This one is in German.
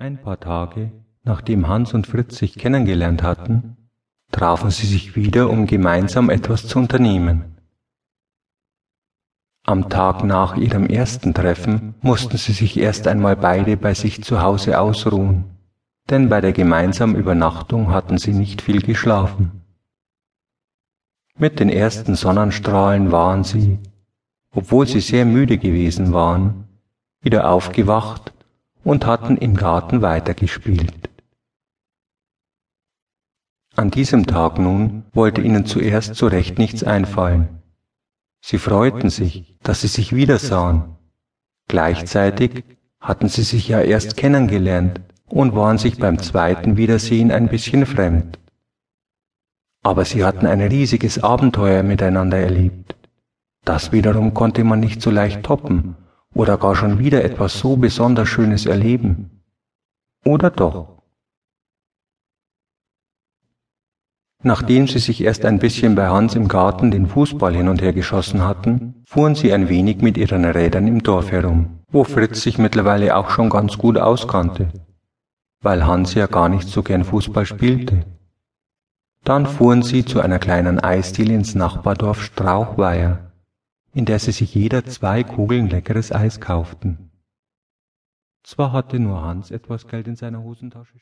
Ein paar Tage, nachdem Hans und Fritz sich kennengelernt hatten, trafen sie sich wieder, um gemeinsam etwas zu unternehmen. Am Tag nach ihrem ersten Treffen mussten sie sich erst einmal beide bei sich zu Hause ausruhen, denn bei der gemeinsamen Übernachtung hatten sie nicht viel geschlafen. Mit den ersten Sonnenstrahlen waren sie, obwohl sie sehr müde gewesen waren, wieder aufgewacht und hatten im Garten weitergespielt. An diesem Tag nun wollte ihnen zuerst so recht nichts einfallen. Sie freuten sich, dass sie sich wiedersahen. Gleichzeitig hatten sie sich ja erst kennengelernt und waren sich beim zweiten Wiedersehen ein bisschen fremd. Aber sie hatten ein riesiges Abenteuer miteinander erlebt. Das wiederum konnte man nicht so leicht toppen oder gar schon wieder etwas so besonders Schönes erleben. Oder doch? Nachdem sie sich erst ein bisschen bei Hans im Garten den Fußball hin und her geschossen hatten, fuhren sie ein wenig mit ihren Rädern im Dorf herum, wo Fritz sich mittlerweile auch schon ganz gut auskannte, weil Hans ja gar nicht so gern Fußball spielte. Dann fuhren sie zu einer kleinen Eisdiele ins Nachbardorf Strauchweier, in der sie sich jeder zwei Kugeln leckeres Eis kauften. Zwar hatte nur Hans etwas Geld in seiner Hosentasche